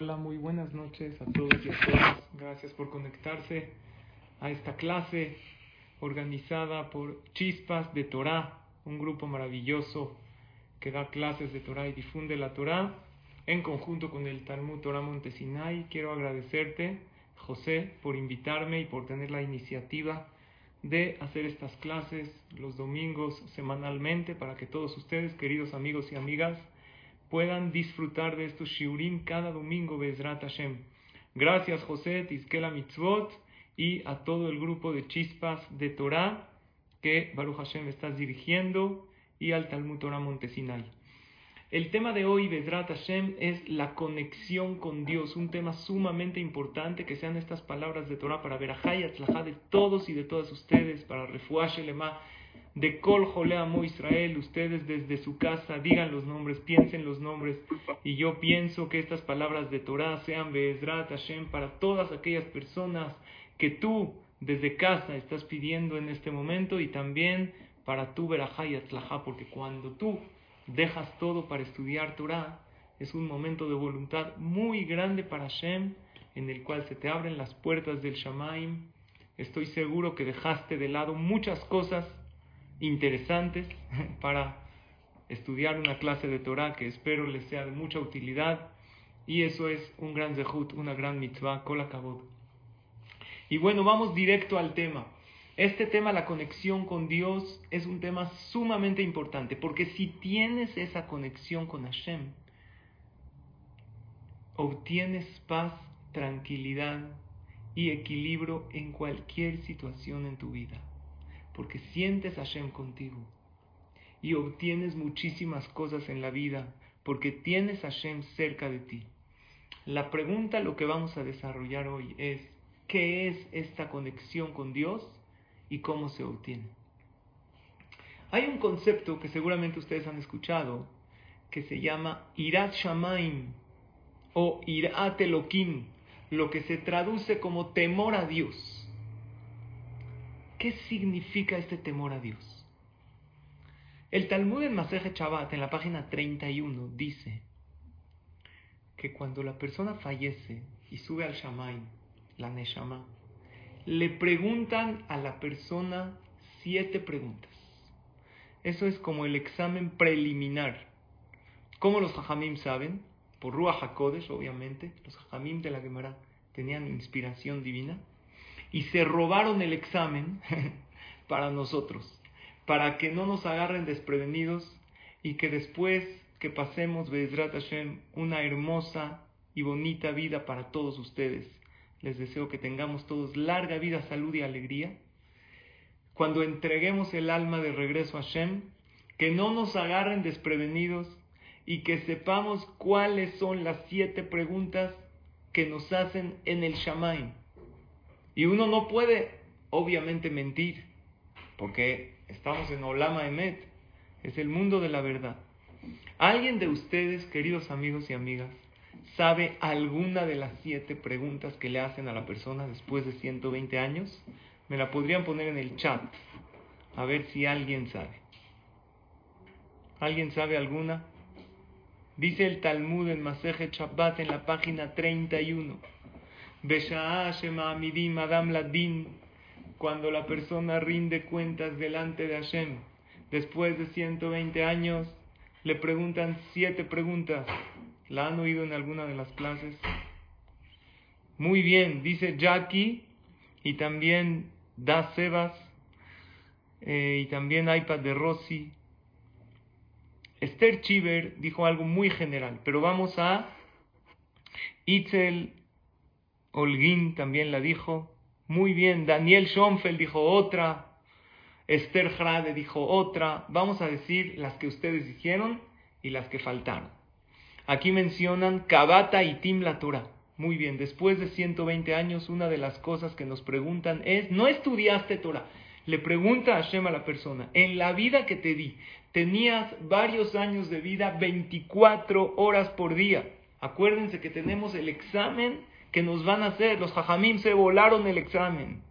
Hola, muy buenas noches a todos y a todas. Gracias por conectarse a esta clase organizada por Chispas de Torah, un grupo maravilloso que da clases de Torah y difunde la Torah en conjunto con el Talmud Torah Montesinay. Quiero agradecerte, José, por invitarme y por tener la iniciativa de hacer estas clases los domingos semanalmente para que todos ustedes, queridos amigos y amigas, puedan disfrutar de estos shiurim cada domingo, Bezrat Hashem. Gracias, José, Tizkela Mitzvot y a todo el grupo de chispas de Torah que Baruch Hashem estás dirigiendo y al Talmud Torah Montesinay. El tema de hoy, Bezrat Hashem, es la conexión con Dios, un tema sumamente importante que sean estas palabras de Torah para ver a de todos y de todas ustedes, para Refuash Lema de Kol Joleamo Israel, ustedes desde su casa digan los nombres, piensen los nombres, y yo pienso que estas palabras de Torah sean Be'ezrat Hashem para todas aquellas personas que tú desde casa estás pidiendo en este momento y también para tu Berajá y porque cuando tú dejas todo para estudiar Torah, es un momento de voluntad muy grande para Hashem, en el cual se te abren las puertas del Shamaim. Estoy seguro que dejaste de lado muchas cosas interesantes para estudiar una clase de Torah que espero les sea de mucha utilidad. Y eso es un gran zehut, una gran mitzvah, kol Y bueno, vamos directo al tema. Este tema, la conexión con Dios, es un tema sumamente importante, porque si tienes esa conexión con Hashem, obtienes paz, tranquilidad y equilibrio en cualquier situación en tu vida porque sientes a Hashem contigo y obtienes muchísimas cosas en la vida porque tienes a Hashem cerca de ti. La pregunta, lo que vamos a desarrollar hoy es, ¿qué es esta conexión con Dios y cómo se obtiene? Hay un concepto que seguramente ustedes han escuchado que se llama Irat Shamaim o Irat Elohim, lo que se traduce como temor a Dios. ¿Qué significa este temor a Dios? El Talmud en Maseje Chabat, en la página 31, dice que cuando la persona fallece y sube al Shamay, la Neshama, le preguntan a la persona siete preguntas. Eso es como el examen preliminar. ¿Cómo los Jajamim saben? Por Ruach HaKodesh, obviamente. Los Jajamim de la Gemara tenían inspiración divina y se robaron el examen para nosotros, para que no nos agarren desprevenidos y que después que pasemos, Bezrat Hashem, una hermosa y bonita vida para todos ustedes. Les deseo que tengamos todos larga vida, salud y alegría. Cuando entreguemos el alma de regreso a Hashem, que no nos agarren desprevenidos y que sepamos cuáles son las siete preguntas que nos hacen en el Shamaim. Y uno no puede, obviamente, mentir, porque estamos en Olama Emet, es el mundo de la verdad. ¿Alguien de ustedes, queridos amigos y amigas, sabe alguna de las siete preguntas que le hacen a la persona después de 120 años? Me la podrían poner en el chat, a ver si alguien sabe. ¿Alguien sabe alguna? Dice el Talmud en Maseje Shabbat en la página 31 Adam Ladin, cuando la persona rinde cuentas delante de Hashem, después de 120 años, le preguntan siete preguntas. ¿La han oído en alguna de las clases? Muy bien, dice Jackie y también Da Sebas eh, y también iPad de Rossi. Esther Chiver dijo algo muy general, pero vamos a Itzel Holguín también la dijo. Muy bien, Daniel Schoenfeld dijo otra. Esther Jrade dijo otra. Vamos a decir las que ustedes dijeron y las que faltaron. Aquí mencionan Kabata y Tim la Torah. Muy bien, después de 120 años, una de las cosas que nos preguntan es, ¿no estudiaste Torah? Le pregunta a Hashem a la persona, en la vida que te di, tenías varios años de vida, 24 horas por día. Acuérdense que tenemos el examen que nos van a hacer. Los jajamim se volaron el examen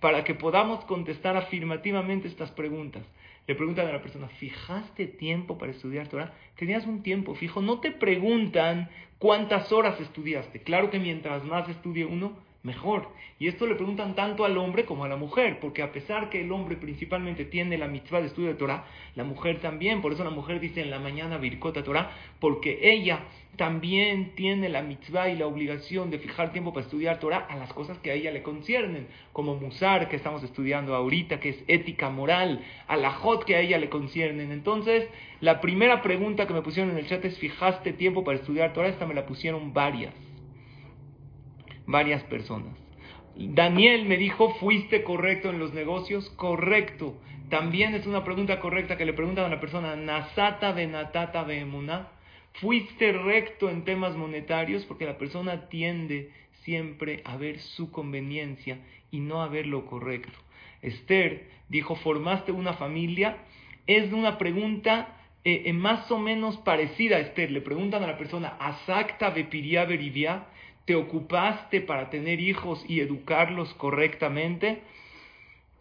para que podamos contestar afirmativamente estas preguntas. Le preguntan a la persona, ¿fijaste tiempo para estudiar Torah? Tenías un tiempo fijo. No te preguntan cuántas horas estudiaste. Claro que mientras más estudie uno, mejor. Y esto le preguntan tanto al hombre como a la mujer, porque a pesar que el hombre principalmente tiene la mitzvah de estudio de Torah, la mujer también, por eso la mujer dice en la mañana Birkota Torah, porque ella también tiene la mitzvah y la obligación de fijar tiempo para estudiar Torah a las cosas que a ella le conciernen, como Musar, que estamos estudiando ahorita, que es ética moral, a la Jot, que a ella le conciernen. Entonces, la primera pregunta que me pusieron en el chat es, ¿fijaste tiempo para estudiar Torah? Esta me la pusieron varias varias personas. Daniel me dijo, ¿fuiste correcto en los negocios? Correcto. También es una pregunta correcta que le preguntan a la persona, Nasata benatata beemuna. ¿Fuiste recto en temas monetarios? Porque la persona tiende siempre a ver su conveniencia y no a ver lo correcto. Esther dijo, ¿formaste una familia? Es una pregunta eh, eh, más o menos parecida a Esther. Le preguntan a la persona, ¿asacta bepiria berivia? Te ocupaste para tener hijos y educarlos correctamente.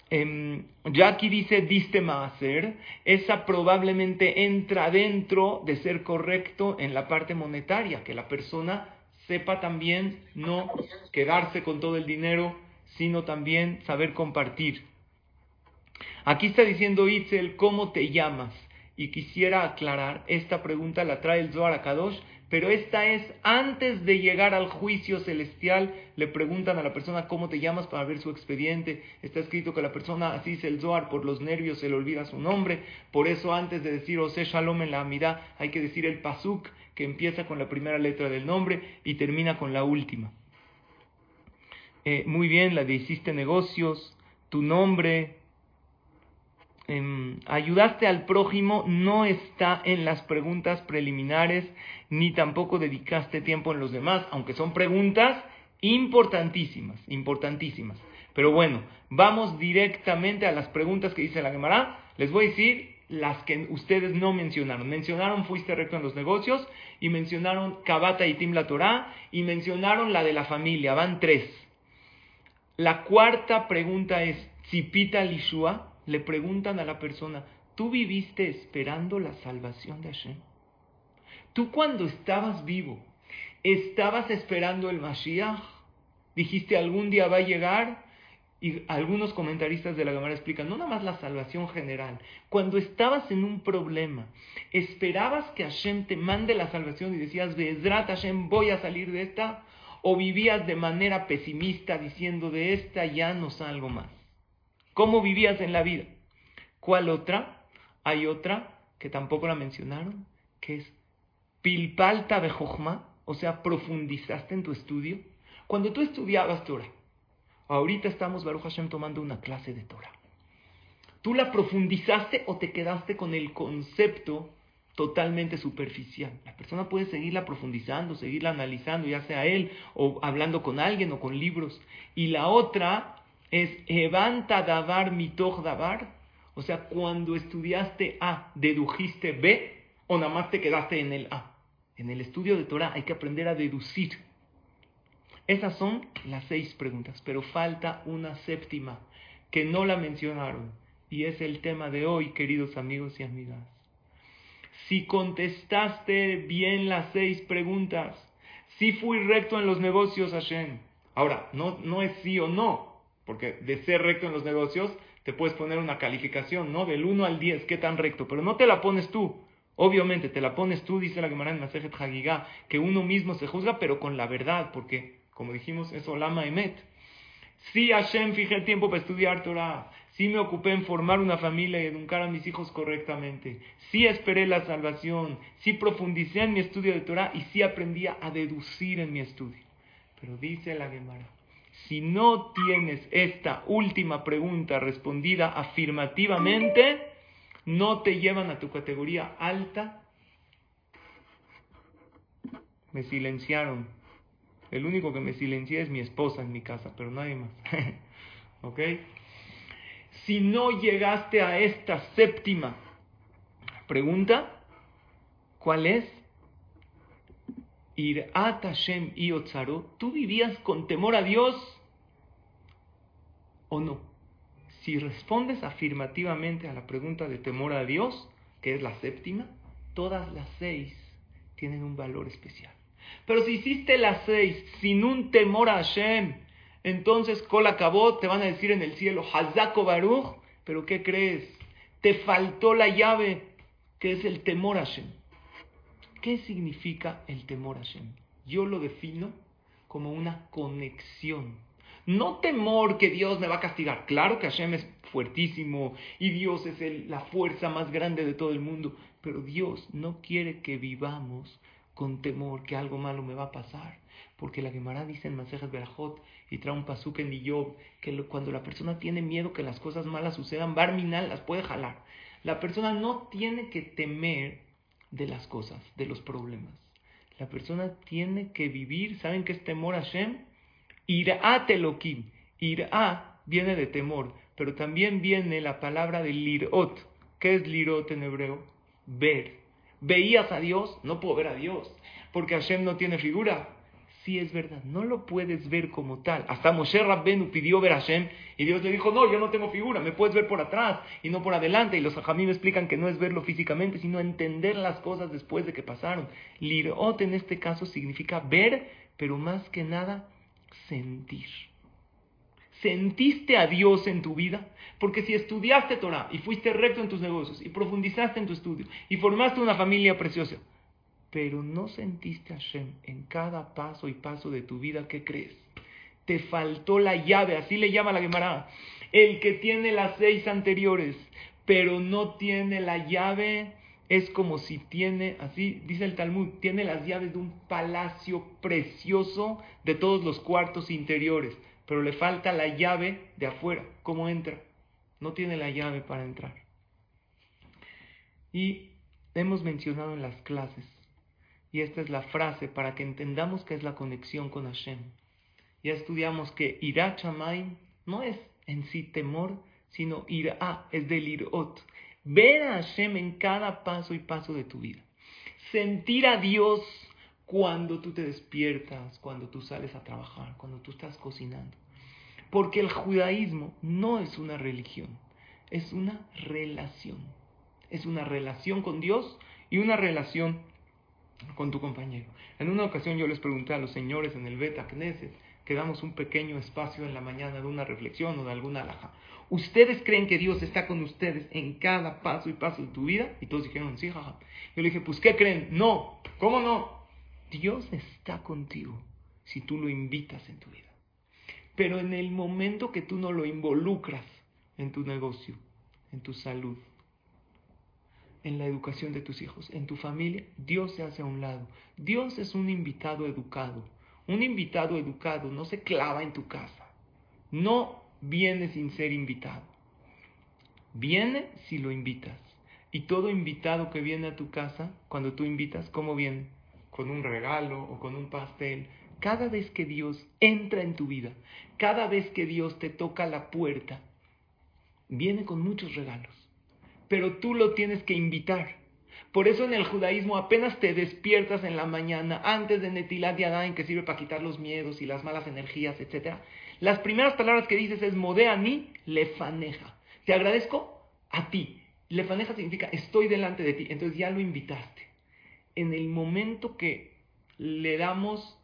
Eh, ya aquí dice diste hacer, esa probablemente entra dentro de ser correcto en la parte monetaria, que la persona sepa también no quedarse con todo el dinero, sino también saber compartir. Aquí está diciendo Itzel, ¿cómo te llamas? Y quisiera aclarar, esta pregunta la trae el Zohar Kadosh pero esta es antes de llegar al juicio celestial. Le preguntan a la persona cómo te llamas para ver su expediente. Está escrito que la persona, así es el Zohar, por los nervios se le olvida su nombre. Por eso antes de decir Ose Shalom en la Amidad hay que decir el Pasuk, que empieza con la primera letra del nombre y termina con la última. Eh, muy bien, la de hiciste negocios, tu nombre, Em, ayudaste al prójimo no está en las preguntas preliminares, ni tampoco dedicaste tiempo en los demás, aunque son preguntas importantísimas, importantísimas. Pero bueno, vamos directamente a las preguntas que dice la Gemara. Les voy a decir las que ustedes no mencionaron. Mencionaron fuiste recto en los negocios y mencionaron Kabata y Tim la Torah y mencionaron la de la familia. Van tres. La cuarta pregunta es Tzipita Lishua le preguntan a la persona, ¿tú viviste esperando la salvación de Hashem? ¿Tú cuando estabas vivo, estabas esperando el Mashiach? Dijiste, algún día va a llegar. Y algunos comentaristas de la Gemara explican, no nada más la salvación general. Cuando estabas en un problema, esperabas que Hashem te mande la salvación y decías, Bezrat Hashem, voy a salir de esta. O vivías de manera pesimista diciendo, de esta ya no salgo más. ¿Cómo vivías en la vida? ¿Cuál otra? Hay otra que tampoco la mencionaron, que es pilpalta de o sea, profundizaste en tu estudio. Cuando tú estudiabas Torah, ahorita estamos, Baruch Hashem, tomando una clase de Torah. ¿Tú la profundizaste o te quedaste con el concepto totalmente superficial? La persona puede seguirla profundizando, seguirla analizando, ya sea él o hablando con alguien o con libros. Y la otra es Evanta Davar Mitoch Davar. O sea, cuando estudiaste A, dedujiste B, o nada más te quedaste en el A. En el estudio de Torah hay que aprender a deducir. Esas son las seis preguntas, pero falta una séptima que no la mencionaron y es el tema de hoy, queridos amigos y amigas. Si contestaste bien las seis preguntas, si fui recto en los negocios, Hashem. Ahora, no, no es sí o no, porque de ser recto en los negocios, te puedes poner una calificación, ¿no? Del 1 al 10, ¿qué tan recto? Pero no te la pones tú. Obviamente, te la pones tú, dice la Gemara en Masejet Hagigah, que uno mismo se juzga, pero con la verdad, porque, como dijimos, es Olama Emet. Sí, Hashem, fijé el tiempo para estudiar Torah. Sí me ocupé en formar una familia y educar a mis hijos correctamente. Sí esperé la salvación. Sí profundicé en mi estudio de Torah y sí aprendí a deducir en mi estudio. Pero dice la Gemara, si no tienes esta última pregunta respondida afirmativamente, no te llevan a tu categoría alta. Me silenciaron. El único que me silencia es mi esposa en mi casa, pero nadie más. ¿Ok? Si no llegaste a esta séptima pregunta, ¿cuál es? Irat Hashem y ¿tú vivías con temor a Dios o no? Si respondes afirmativamente a la pregunta de temor a Dios, que es la séptima, todas las seis tienen un valor especial. Pero si hiciste las seis sin un temor a Hashem, entonces Kol acabó, te van a decir en el cielo, Hazako Baruch, pero ¿qué crees? Te faltó la llave, que es el temor a Hashem. ¿Qué significa el temor a Hashem? Yo lo defino como una conexión. No temor que Dios me va a castigar. Claro que Hashem es fuertísimo y Dios es la fuerza más grande de todo el mundo. Pero Dios no quiere que vivamos con temor que algo malo me va a pasar. Porque la Gemara dice en Masejas Berajot y trae un pasuk en Iyob que cuando la persona tiene miedo que las cosas malas sucedan, Barminal las puede jalar. La persona no tiene que temer de las cosas, de los problemas. La persona tiene que vivir, ¿saben qué es temor a Hashem? Irá telokim. Irá viene de temor, pero también viene la palabra de lirot. ¿Qué es lirot en hebreo? Ver. ¿Veías a Dios? No puedo ver a Dios, porque Hashem no tiene figura. Sí es verdad, no lo puedes ver como tal. Hasta Moshe Rabbenu pidió ver a Hashem y Dios le dijo, no, yo no tengo figura, me puedes ver por atrás y no por adelante. Y los me explican que no es verlo físicamente, sino entender las cosas después de que pasaron. Lirot en este caso significa ver, pero más que nada sentir. ¿Sentiste a Dios en tu vida? Porque si estudiaste Torah y fuiste recto en tus negocios y profundizaste en tu estudio y formaste una familia preciosa, pero no sentiste a Hashem en cada paso y paso de tu vida, ¿qué crees? Te faltó la llave, así le llama la Gemara. El que tiene las seis anteriores, pero no tiene la llave, es como si tiene, así dice el Talmud, tiene las llaves de un palacio precioso de todos los cuartos interiores, pero le falta la llave de afuera. ¿Cómo entra? No tiene la llave para entrar. Y hemos mencionado en las clases y esta es la frase para que entendamos qué es la conexión con Hashem. Ya estudiamos que Ira Chamaim no es en sí temor, sino Ira, es del Irot. Ver a Hashem en cada paso y paso de tu vida. Sentir a Dios cuando tú te despiertas, cuando tú sales a trabajar, cuando tú estás cocinando. Porque el judaísmo no es una religión, es una relación. Es una relación con Dios y una relación con tu compañero. En una ocasión yo les pregunté a los señores en el Beta Knesset que damos un pequeño espacio en la mañana de una reflexión o de alguna alhaja. ¿Ustedes creen que Dios está con ustedes en cada paso y paso de tu vida? Y todos dijeron, sí, jaja. Yo le dije, pues, ¿qué creen? No. ¿Cómo no? Dios está contigo si tú lo invitas en tu vida. Pero en el momento que tú no lo involucras en tu negocio, en tu salud, en la educación de tus hijos, en tu familia, Dios se hace a un lado. Dios es un invitado educado. Un invitado educado no se clava en tu casa. No viene sin ser invitado. Viene si lo invitas. Y todo invitado que viene a tu casa, cuando tú invitas, ¿cómo viene? Con un regalo o con un pastel. Cada vez que Dios entra en tu vida, cada vez que Dios te toca la puerta, viene con muchos regalos pero tú lo tienes que invitar. Por eso en el judaísmo apenas te despiertas en la mañana, antes de Netilat Yadayim, que sirve para quitar los miedos y las malas energías, etc. Las primeras palabras que dices es Modéani lefaneja. Te agradezco a ti. Lefaneja significa estoy delante de ti. Entonces ya lo invitaste. En el momento que le damos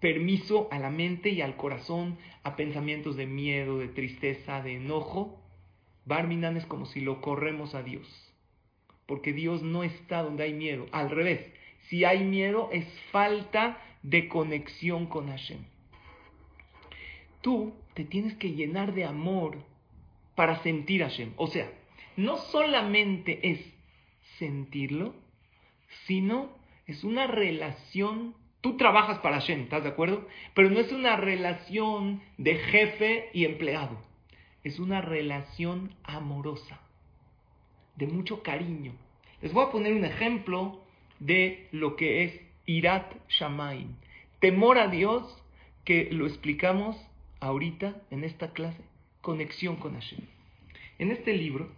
permiso a la mente y al corazón a pensamientos de miedo, de tristeza, de enojo, Barminan es como si lo corremos a Dios. Porque Dios no está donde hay miedo. Al revés, si hay miedo es falta de conexión con Hashem. Tú te tienes que llenar de amor para sentir Hashem. O sea, no solamente es sentirlo, sino es una relación. Tú trabajas para Hashem, ¿estás de acuerdo? Pero no es una relación de jefe y empleado es una relación amorosa, de mucho cariño. Les voy a poner un ejemplo de lo que es Irat Shamaim, temor a Dios, que lo explicamos ahorita en esta clase, conexión con Hashem. En este libro,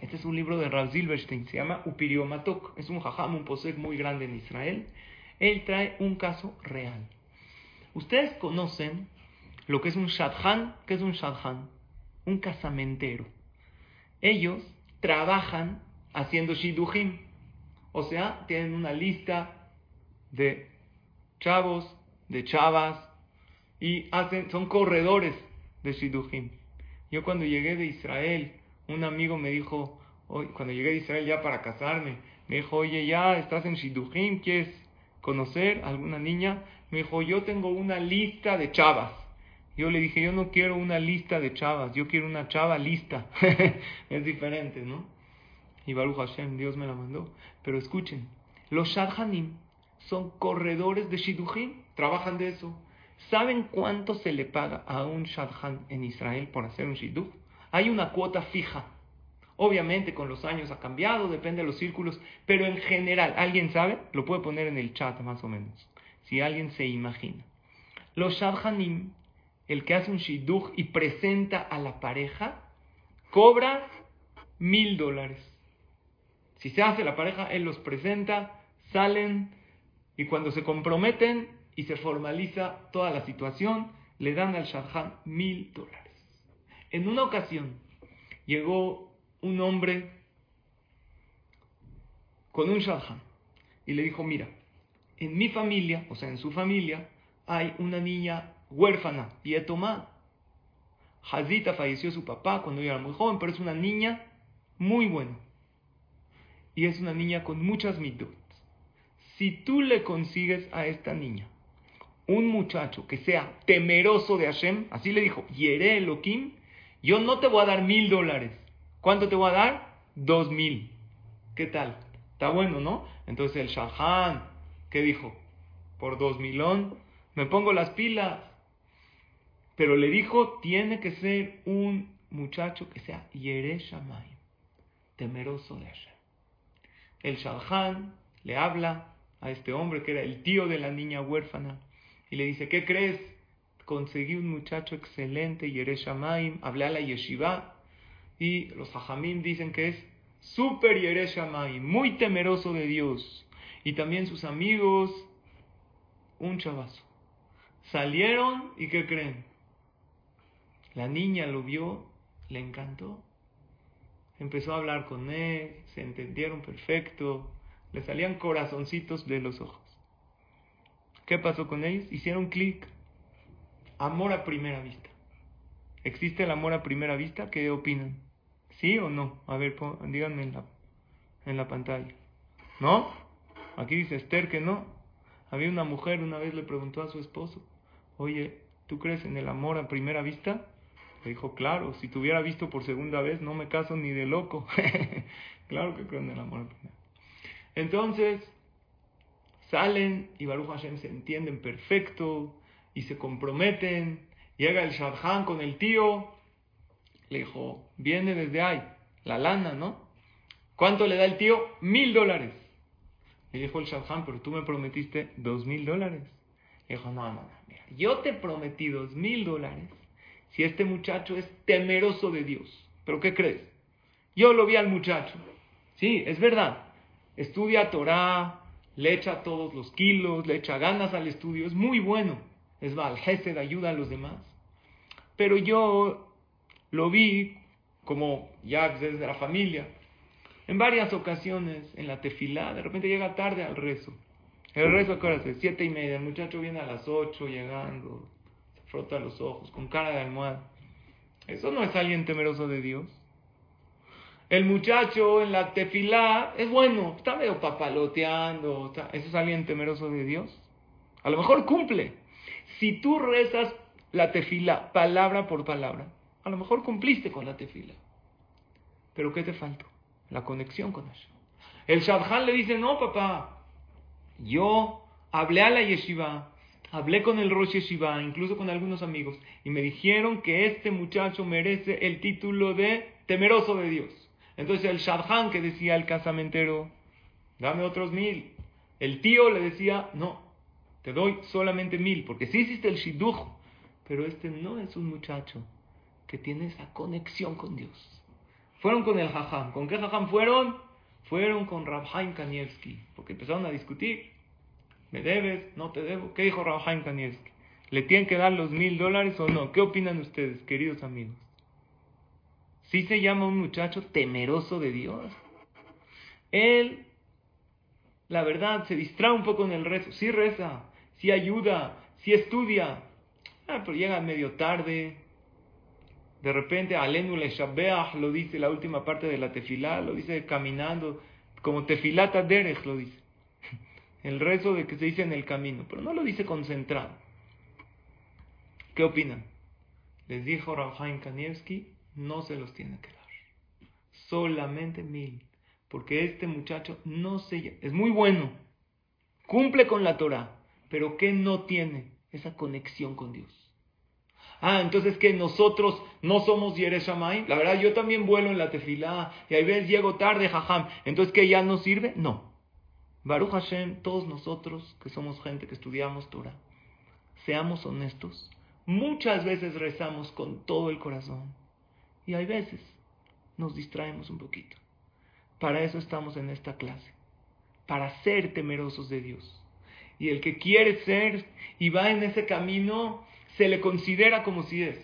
este es un libro de Rav Silverstein, se llama Upiriomatok, es un jajam, un posek muy grande en Israel. Él trae un caso real. Ustedes conocen lo que es un shadchan, ¿qué es un shadchan? Un casamentero. Ellos trabajan haciendo shidujim. O sea, tienen una lista de chavos, de chavas, y hacen, son corredores de shidujim. Yo cuando llegué de Israel, un amigo me dijo, hoy, cuando llegué de Israel ya para casarme, me dijo, oye, ya estás en shidujim, ¿quieres conocer a alguna niña? Me dijo, yo tengo una lista de chavas. Yo le dije, yo no quiero una lista de chavas, yo quiero una chava lista. es diferente, ¿no? Y Baruch Hashem, Dios me la mandó. Pero escuchen, los Shadhanim son corredores de Shidujim, trabajan de eso. ¿Saben cuánto se le paga a un Shadhan en Israel por hacer un Shiduch? Hay una cuota fija. Obviamente con los años ha cambiado, depende de los círculos, pero en general, ¿alguien sabe? Lo puede poner en el chat más o menos, si alguien se imagina. Los Shadhanim, el que hace un Shidduch y presenta a la pareja, cobra mil dólares. Si se hace la pareja, él los presenta, salen y cuando se comprometen y se formaliza toda la situación, le dan al Shadchan mil dólares. En una ocasión llegó un hombre con un Shadchan y le dijo, mira, en mi familia, o sea, en su familia, hay una niña huérfana, y Etomá. Hazita falleció su papá cuando ella era muy joven, pero es una niña muy buena y es una niña con muchas mitos. Si tú le consigues a esta niña un muchacho que sea temeroso de Hashem, así le dijo, Yere Elohim, yo no te voy a dar mil dólares. ¿Cuánto te voy a dar? Dos mil. ¿Qué tal? Está bueno, ¿no? Entonces el Shahan, ¿qué dijo? Por dos milón, me pongo las pilas. Pero le dijo, tiene que ser un muchacho que sea Yere Shamayim, temeroso de Hashem el Shalhan le habla a este hombre que era el tío de la niña huérfana y le dice, ¿qué crees? Conseguí un muchacho excelente, Yereshamaim, hablé a la yeshiva y los hajamim dicen que es súper Yereshamaim, muy temeroso de Dios. Y también sus amigos, un chavazo. Salieron y ¿qué creen? La niña lo vio, le encantó empezó a hablar con él, se entendieron perfecto, le salían corazoncitos de los ojos. ¿Qué pasó con ellos? Hicieron clic. Amor a primera vista. ¿Existe el amor a primera vista? ¿Qué opinan? ¿Sí o no? A ver, díganme en la, en la pantalla. ¿No? Aquí dice Esther que no. Había una mujer, una vez le preguntó a su esposo, oye, ¿tú crees en el amor a primera vista? Le dijo, claro, si te hubiera visto por segunda vez, no me caso ni de loco. claro que creo en el amor. Entonces, salen y Baruch Hashem se entienden perfecto y se comprometen. Llega el Shadchan con el tío. Le dijo, viene desde ahí, la lana, ¿no? ¿Cuánto le da el tío? Mil dólares. Le dijo el Shadchan, pero tú me prometiste dos mil dólares. Le dijo, no, no, no, mira, yo te prometí dos mil dólares si este muchacho es temeroso de Dios. ¿Pero qué crees? Yo lo vi al muchacho. Sí, es verdad. Estudia Torah, le echa todos los kilos, le echa ganas al estudio, es muy bueno. Es de ayuda a los demás. Pero yo lo vi como ya desde la familia. En varias ocasiones, en la tefilá, de repente llega tarde al rezo. El rezo, ¿qué hora es? Siete y media. El muchacho viene a las ocho llegando frota los ojos, con cara de almohada. Eso no es alguien temeroso de Dios. El muchacho en la tefilá es bueno, está medio papaloteando, ¿eso es alguien temeroso de Dios? A lo mejor cumple. Si tú rezas la tefilá palabra por palabra, a lo mejor cumpliste con la tefila. Pero ¿qué te faltó? La conexión con Hashem. El Shabhan le dice, no papá, yo hablé a la yeshiva, Hablé con el Rosh Yeshiva, incluso con algunos amigos, y me dijeron que este muchacho merece el título de temeroso de Dios. Entonces el Shadchan que decía al casamentero, dame otros mil. El tío le decía, no, te doy solamente mil, porque sí hiciste el Shidduch, pero este no es un muchacho que tiene esa conexión con Dios. Fueron con el Jajam. ¿Con qué Jajam fueron? Fueron con Rabhaim Kanievski, porque empezaron a discutir. ¿Me debes? ¿No te debo? ¿Qué dijo Raúl Kanievski? ¿Le tienen que dar los mil dólares o no? ¿Qué opinan ustedes, queridos amigos? Sí se llama un muchacho temeroso de Dios. Él, la verdad, se distrae un poco en el rezo. Sí reza, sí ayuda, sí estudia. Ah, pero llega medio tarde. De repente, Alenu le lo dice la última parte de la tefilá, lo dice caminando, como tefilata derech lo dice. El rezo de que se dice en el camino, pero no lo dice concentrado. ¿Qué opinan? Les dijo Rafael Kanievski, no se los tiene que dar. Solamente mil. Porque este muchacho no se... Es muy bueno. Cumple con la Torah. Pero ¿qué no tiene? Esa conexión con Dios. Ah, entonces que nosotros no somos Yereshamay. La verdad, yo también vuelo en la tefilá y hay veces llego tarde, jajam. Entonces, ¿que ya no sirve? No. Baruch Hashem, todos nosotros que somos gente que estudiamos Torah, seamos honestos. Muchas veces rezamos con todo el corazón y hay veces nos distraemos un poquito. Para eso estamos en esta clase, para ser temerosos de Dios. Y el que quiere ser y va en ese camino, se le considera como si es.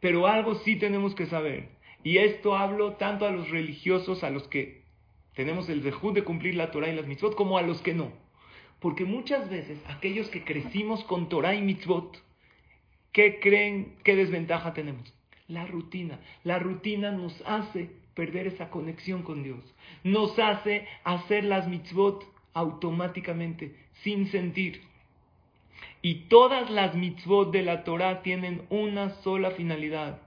Pero algo sí tenemos que saber. Y esto hablo tanto a los religiosos, a los que tenemos el dejud de cumplir la Torah y las mitzvot, como a los que no. Porque muchas veces aquellos que crecimos con Torah y mitzvot, ¿qué creen, qué desventaja tenemos? La rutina. La rutina nos hace perder esa conexión con Dios. Nos hace hacer las mitzvot automáticamente, sin sentir. Y todas las mitzvot de la Torah tienen una sola finalidad.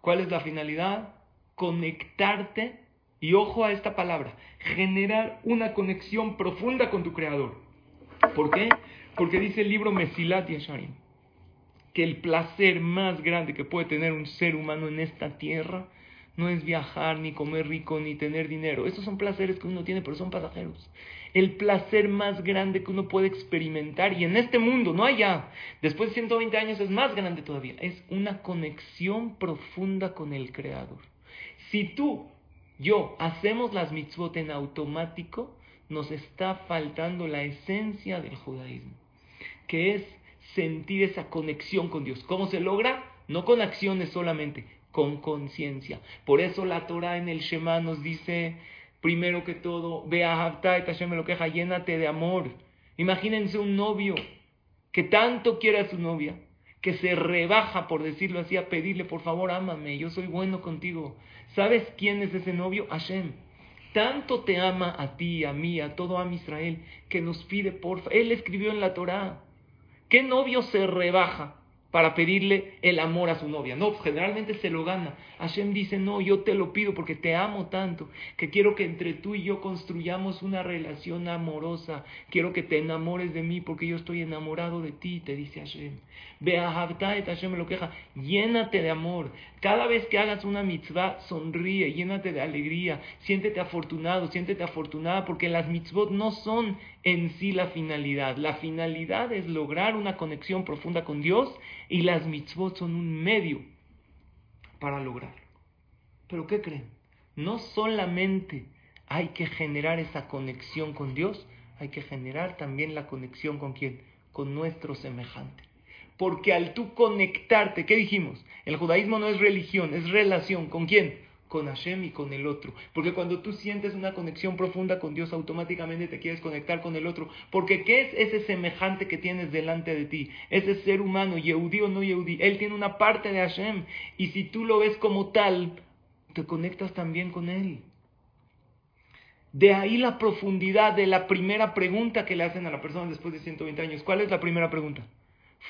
¿Cuál es la finalidad? Conectarte, y ojo a esta palabra, generar una conexión profunda con tu Creador. ¿Por qué? Porque dice el libro Mesilat Yasharim que el placer más grande que puede tener un ser humano en esta tierra no es viajar, ni comer rico, ni tener dinero. Esos son placeres que uno tiene, pero son pasajeros. El placer más grande que uno puede experimentar, y en este mundo, no allá, después de 120 años es más grande todavía, es una conexión profunda con el Creador. Si tú, yo, hacemos las mitzvot en automático, nos está faltando la esencia del judaísmo, que es sentir esa conexión con Dios. ¿Cómo se logra? No con acciones solamente, con conciencia. Por eso la Torah en el Shema nos dice, primero que todo, ve a y me lo queja, llénate de amor. Imagínense un novio que tanto quiere a su novia, que se rebaja, por decirlo así, a pedirle, por favor, ámame, yo soy bueno contigo. ¿Sabes quién es ese novio? Hashem. Tanto te ama a ti, a mí, a todo a Israel, que nos pide, por Él escribió en la Torah, ¿Qué novio se rebaja para pedirle el amor a su novia? No, pues, generalmente se lo gana. Hashem dice, no, yo te lo pido porque te amo tanto, que quiero que entre tú y yo construyamos una relación amorosa. Quiero que te enamores de mí porque yo estoy enamorado de ti, te dice Hashem. Llénate de amor. Cada vez que hagas una mitzvah, sonríe, llénate de alegría, siéntete afortunado, siéntete afortunada, porque las mitzvot no son en sí la finalidad. La finalidad es lograr una conexión profunda con Dios y las mitzvot son un medio para lograrlo. Pero ¿qué creen? No solamente hay que generar esa conexión con Dios, hay que generar también la conexión con quién? Con nuestro semejante. Porque al tú conectarte, ¿qué dijimos? El judaísmo no es religión, es relación. ¿Con quién? Con Hashem y con el otro. Porque cuando tú sientes una conexión profunda con Dios, automáticamente te quieres conectar con el otro. Porque ¿qué es ese semejante que tienes delante de ti? Ese ser humano, Yehudí o no Yehudí. Él tiene una parte de Hashem. Y si tú lo ves como tal, te conectas también con él. De ahí la profundidad de la primera pregunta que le hacen a la persona después de 120 años. ¿Cuál es la primera pregunta?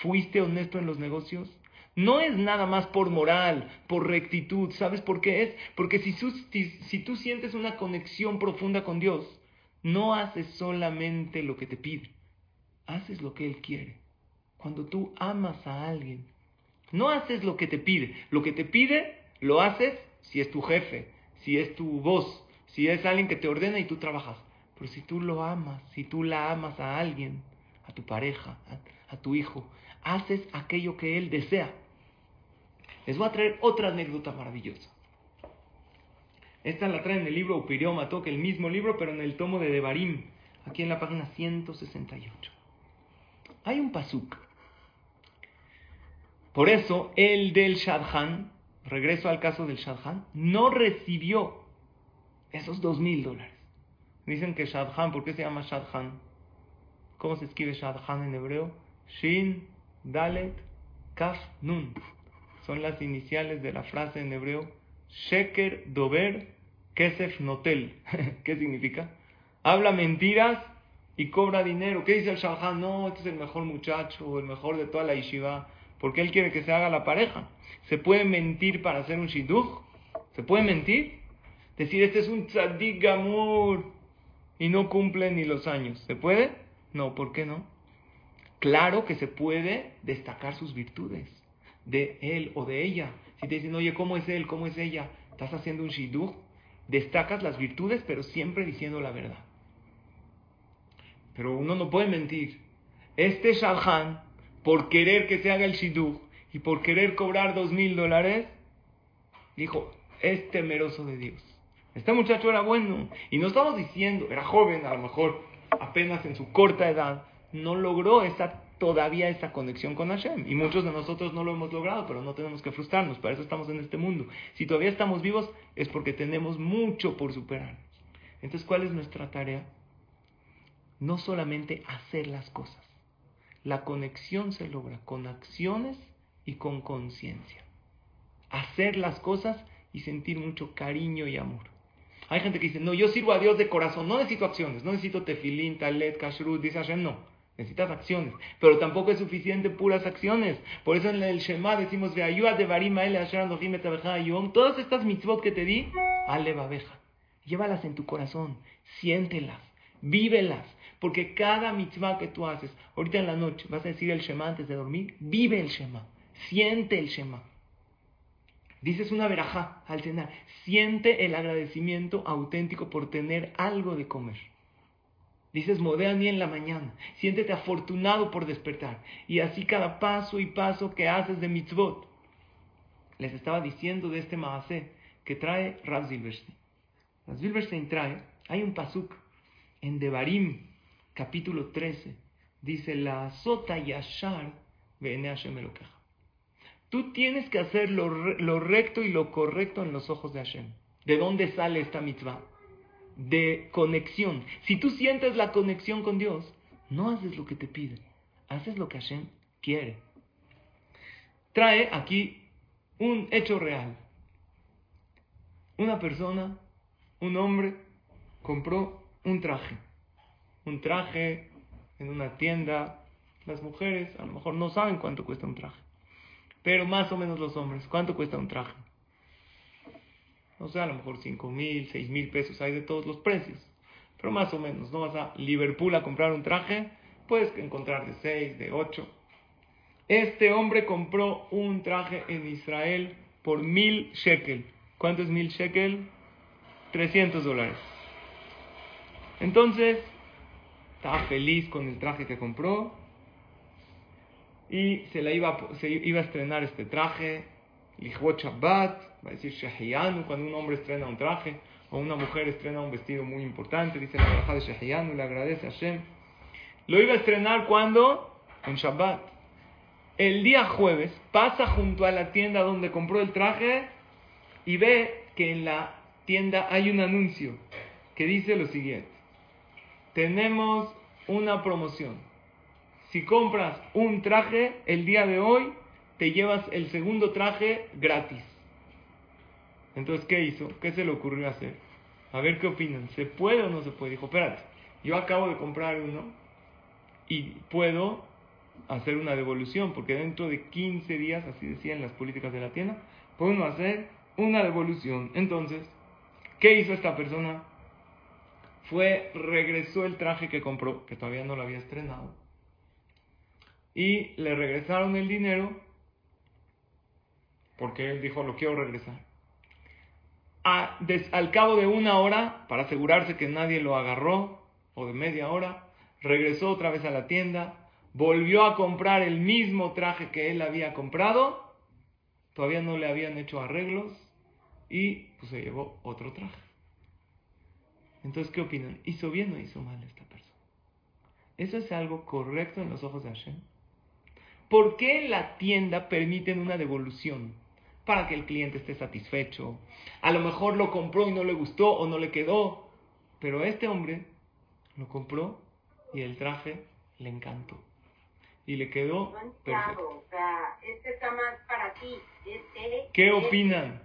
¿Fuiste honesto en los negocios? No es nada más por moral, por rectitud. ¿Sabes por qué es? Porque si, tú sientes una conexión profunda con Dios, no haces solamente lo que te pide, haces lo que Él quiere. Cuando tú amas a alguien, no haces lo que te pide. Lo que te pide, lo haces si es tu jefe, si es tu voz, si es alguien que te ordena y tú trabajas. Pero si tú lo amas, si tú la amas a alguien, a tu pareja, a tu hijo, haces aquello que Él desea. Les voy a traer otra anécdota maravillosa. Esta la trae en el libro Upirioma, toca el mismo libro, pero en el tomo de Devarim, aquí en la página 168. Hay un pasuk. Por eso, el del Shadchan, regreso al caso del Shadchan, no recibió esos dos mil dólares. Dicen que Shadchan, ¿por qué se llama Shadchan? ¿Cómo se escribe Shadchan en hebreo? Shin, Dalet, Kaf, Nun. Son las iniciales de la frase en hebreo Sheker, Dover, Kesef, Notel. ¿Qué significa? Habla mentiras y cobra dinero. ¿Qué dice el Shadchan? No, este es el mejor muchacho el mejor de toda la yeshiva. Porque él quiere que se haga la pareja. ¿Se puede mentir para hacer un shidduch? ¿Se puede mentir? Decir, este es un tzadik gamur y no cumple ni los años. ¿Se puede? No, ¿por qué no? Claro que se puede destacar sus virtudes de él o de ella. Si te dicen, oye, ¿cómo es él? ¿Cómo es ella? Estás haciendo un shidduch. Destacas las virtudes, pero siempre diciendo la verdad. Pero uno no puede mentir. Este Shalhan, por querer que se haga el shidduch y por querer cobrar dos mil dólares, dijo, es temeroso de Dios. Este muchacho era bueno. Y no estamos diciendo, era joven, a lo mejor apenas en su corta edad, no logró esa, todavía esa conexión con Hashem. Y muchos de nosotros no lo hemos logrado, pero no tenemos que frustrarnos. Para eso estamos en este mundo. Si todavía estamos vivos, es porque tenemos mucho por superar. Entonces, ¿cuál es nuestra tarea? No solamente hacer las cosas. La conexión se logra con acciones y con conciencia. Hacer las cosas y sentir mucho cariño y amor. Hay gente que dice, no, yo sirvo a Dios de corazón, no necesito acciones, no necesito tefilín, talet, kashrut, dice Hashem, no. Necesitas acciones, pero tampoco es suficiente puras acciones. Por eso en el Shema decimos, todas estas mitzvot que te di, ale babeja. Llévalas en tu corazón, siéntelas, vívelas, porque cada mitzvah que tú haces, ahorita en la noche vas a decir el Shema antes de dormir, vive el Shema, siente el Shema. Dices una verajá al cenar. Siente el agradecimiento auténtico por tener algo de comer. Dices ni en la mañana. Siéntete afortunado por despertar. Y así cada paso y paso que haces de mitzvot. Les estaba diciendo de este maasé que trae Rav Zilberstein. Rav trae, hay un pasuk en Devarim, capítulo 13. Dice, la sota yashar vene Hashem Tú tienes que hacer lo, recto y lo correcto en los ojos de Hashem. ¿De dónde sale esta mitzvah? De conexión. Si tú sientes la conexión con Dios, no haces lo que te pide, haces lo que Hashem quiere. Trae aquí un hecho real. Una persona, un hombre, compró un traje. Un traje en una tienda. Las mujeres a lo mejor no saben cuánto cuesta un traje pero más o menos los hombres. ¿Cuánto cuesta un traje? O sea, a lo mejor 5 mil, 6 mil pesos, hay de todos los precios. Pero más o menos, no vas a Liverpool a comprar un traje, puedes encontrar de 6, de 8. Este hombre compró un traje en Israel por mil shekel. ¿Cuánto es mil shekel? 300 dólares. Entonces, estaba feliz con el traje que compró y se, la iba, se iba a estrenar este traje, Lichvot Shabbat, va a decir Shahiyanu, cuando un hombre estrena un traje, o una mujer estrena un vestido muy importante, dice la braja de Shahiyanu, le agradece a Hashem. Lo iba a estrenar cuando? En Shabbat. El día jueves pasa junto a la tienda donde compró el traje y ve que en la tienda hay un anuncio que dice lo siguiente. Tenemos una promoción si compras un traje el día de hoy, te llevas el segundo traje gratis. Entonces, ¿qué hizo? ¿Qué se le ocurrió hacer? A ver qué opinan. ¿Se puede o no se puede? Dijo, espérate, yo acabo de comprar uno y puedo hacer una devolución, porque dentro de 15 días, así decían las políticas de la tienda, puedo hacer una devolución. Entonces, ¿qué hizo esta persona? Fue, regresó el traje que compró, que todavía no lo había estrenado, y le regresaron el dinero porque él dijo, lo quiero regresar. Al cabo de una hora, para asegurarse que nadie lo agarró, o de media hora, regresó otra vez a la tienda, volvió a comprar el mismo traje que él había comprado, todavía no le habían hecho arreglos, y pues se llevó otro traje. Entonces, ¿qué opinan? ¿Hizo bien o hizo mal esta persona? ¿Eso es algo correcto en los ojos de Hashem? ¿Por qué en la tienda permiten una devolución? Para que el cliente esté satisfecho. A lo mejor lo compró y no le gustó o no le quedó, pero este hombre lo compró y el traje le encantó. Y le quedó perfecto. este está más para ti. Este, ¿Qué opinan?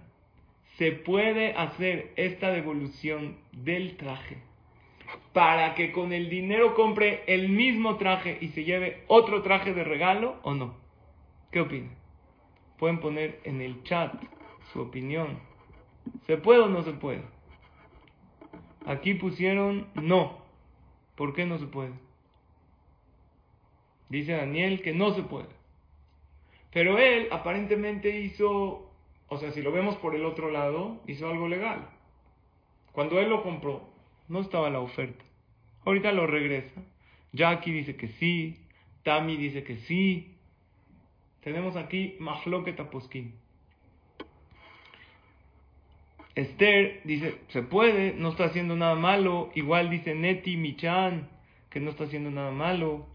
¿Se puede hacer esta devolución del traje para que con el dinero compre el mismo traje y se lleve otro traje de regalo o no? ¿Qué opinan? Pueden poner en el chat su opinión. ¿Se puede o no se puede? Aquí pusieron no. ¿Por qué no se puede? Dice Daniel que no se puede. Pero él aparentemente hizo, o sea, si lo vemos por el otro lado, hizo algo legal. Cuando él lo compró, no estaba la oferta. Ahorita lo regresa. Jackie dice que sí. Tami dice que sí. Tenemos aquí Mahloket Taposkin. Esther dice, se puede, no está haciendo nada malo. Igual dice Neti Michan, que no está haciendo nada malo.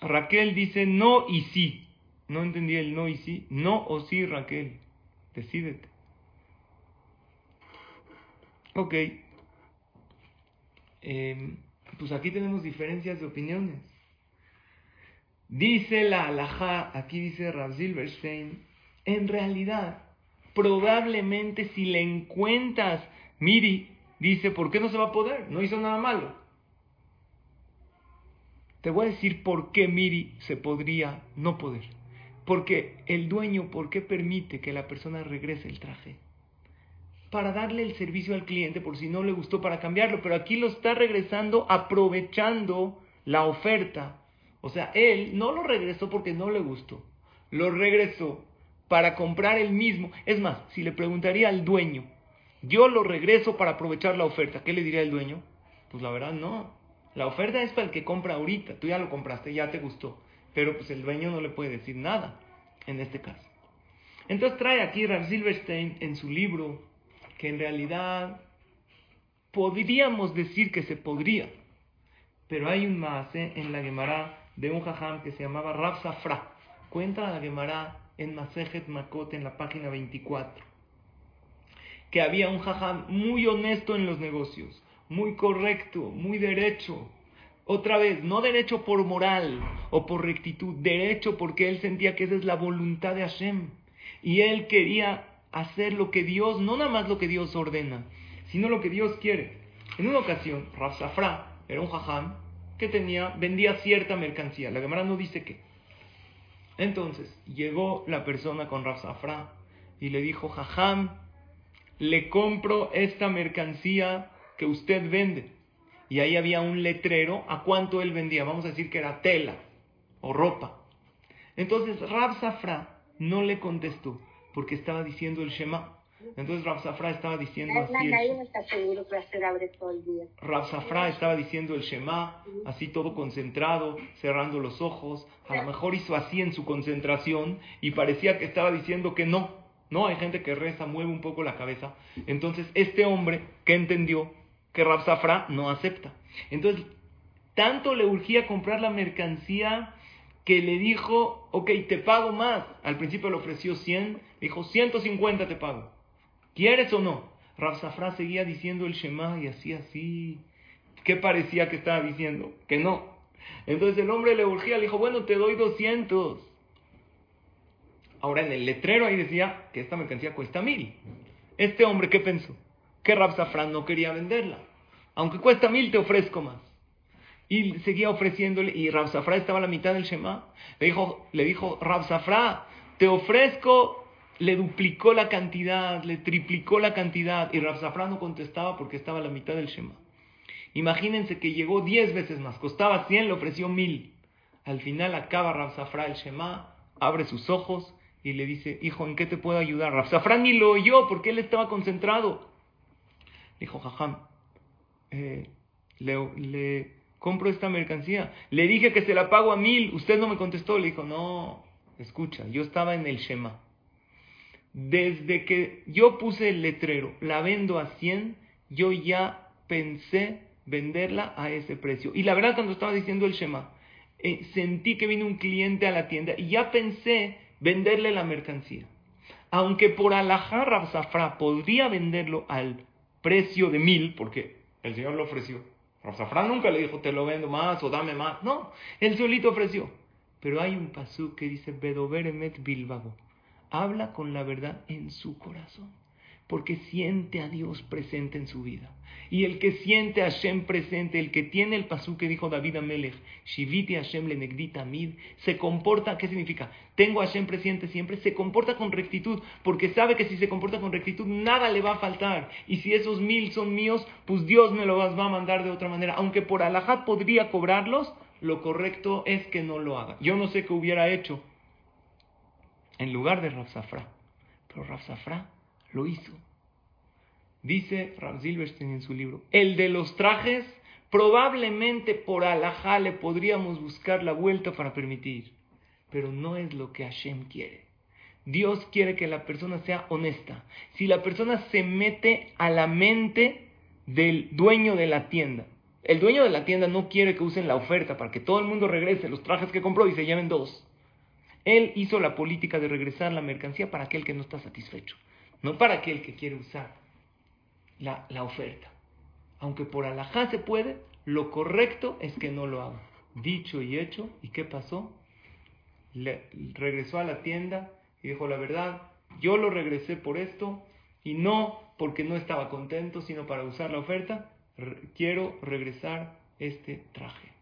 Raquel dice no y sí. No entendí el no y sí. No o sí, Raquel. Decídete. Ok. Em, pues aquí tenemos diferencias de opiniones. Dice la alajá, aquí dice Rav Silverstein, en realidad, probablemente si le encuentras, Miri, dice, ¿por qué no se va a poder? No hizo nada malo. Te voy a decir por qué Miri se podría no poder. Porque el dueño, ¿por qué permite que la persona regrese el traje? Para darle el servicio al cliente por si no le gustó para cambiarlo, pero aquí lo está regresando aprovechando la oferta. O sea, él no lo regresó porque no le gustó, lo regresó para comprar el mismo. Es más, si le preguntaría al dueño, yo lo regreso para aprovechar la oferta, ¿qué le diría el dueño? Pues la verdad no. La oferta es para el que compra ahorita. Tú ya lo compraste, ya te gustó. Pero pues el dueño no le puede decir nada en este caso. Entonces trae aquí Rav Silverstein en su libro que en realidad podríamos decir que se podría. Pero hay un más en la Gemara de un jajam que se llamaba Rav Safra. Cuenta la Gemara en Masejet Makot en la página 24 que había un jajam muy honesto en los negocios muy correcto, muy derecho. Otra vez, no derecho por moral o por rectitud, derecho porque él sentía que esa es la voluntad de Hashem. Y él quería hacer lo que Dios, no nada más lo que Dios ordena, sino lo que Dios quiere. En una ocasión, Safra era un jajam que tenía, vendía cierta mercancía. La cámara no dice qué. Entonces, llegó la persona con Rav y le dijo, jajam, le compro esta mercancía que usted vende. Y ahí había un letrero a cuánto él vendía. Vamos a decir que era tela o ropa. Entonces Rab no le contestó porque estaba diciendo el Shema. Entonces Rab Safra estaba diciendo así. Rab Safra estaba diciendo el Shema, así todo concentrado, cerrando los ojos. A lo mejor hizo así en su concentración y parecía que estaba diciendo que no. No, hay gente que reza, mueve un poco la cabeza. Entonces este hombre que entendió que Rab Safra no acepta. Entonces, tanto le urgía comprar la mercancía que le dijo, ok, te pago más. Al principio le ofreció 100, dijo 150 te pago. ¿Quieres o no? Safra seguía diciendo el Shema y así, así. ¿Qué parecía que estaba diciendo? Que no. Entonces el hombre le urgía, le dijo, bueno, te doy 200. Ahora en el letrero ahí decía que esta mercancía cuesta mil. Este hombre, ¿qué pensó? que Safran no quería venderla. Aunque cuesta mil, te ofrezco más. Y seguía ofreciéndole, y Safra estaba a la mitad del Shema. Le dijo, le dijo te ofrezco, le duplicó la cantidad, le triplicó la cantidad. Y Rab Safra no contestaba porque estaba a la mitad del Shema. Imagínense que llegó diez veces más, costaba cien, le ofreció mil. Al final acaba Rab Safra el Shema, abre sus ojos y le dice, hijo, ¿en qué te puedo ayudar? Rab Safra ni lo oyó porque él estaba concentrado. Dijo, jajam, eh, le, compro esta mercancía. Le dije que se la pago a mil. Usted no me contestó. Le dijo, no, escucha, yo estaba en el Shema. Desde que yo puse el letrero, la vendo a 100, yo ya pensé venderla a ese precio. Y la verdad, cuando estaba diciendo el Shema, eh, sentí que vino un cliente a la tienda y ya pensé venderle la mercancía. Aunque por alajá Rabzafra podría venderlo al precio de mil, porque el Señor lo ofreció. Rabzafra nunca le dijo, te lo vendo más o dame más. No, él solito ofreció. Pero hay un pasú que dice, Bedover emet bilbago. Habla con la verdad en su corazón porque siente a Dios presente en su vida. Y el que siente a Hashem presente, el que tiene el pasú que dijo David Amelech, Shiviti Hashem le se comporta, ¿qué significa? Tengo a Hashem presente siempre, se comporta con rectitud, porque sabe que si se comporta con rectitud, nada le va a faltar. Y si esos mil son míos, pues Dios me los va a mandar de otra manera. Aunque por alajat podría cobrarlos, lo correcto es que no lo haga. Yo no sé qué hubiera hecho en lugar de Rafsafra, pero Rafsafra lo hizo. Dice Rav Silverstein en su libro, el de los trajes, probablemente por alajá le podríamos buscar la vuelta para permitir, pero no es lo que Hashem quiere. Dios quiere que la persona sea honesta. Si la persona se mete a la mente del dueño de la tienda, el dueño de la tienda no quiere que usen la oferta para que todo el mundo regrese los trajes que compró y se lleven dos. Él hizo la política de regresar la mercancía para aquel que no está satisfecho no para aquel que quiere usar la, oferta. Aunque por alajá se puede, lo correcto es que no lo haga. Dicho y hecho, ¿y qué pasó? Le, regresó a la tienda y dijo la verdad, yo lo regresé por esto y no porque no estaba contento, sino para usar la oferta, quiero regresar este traje.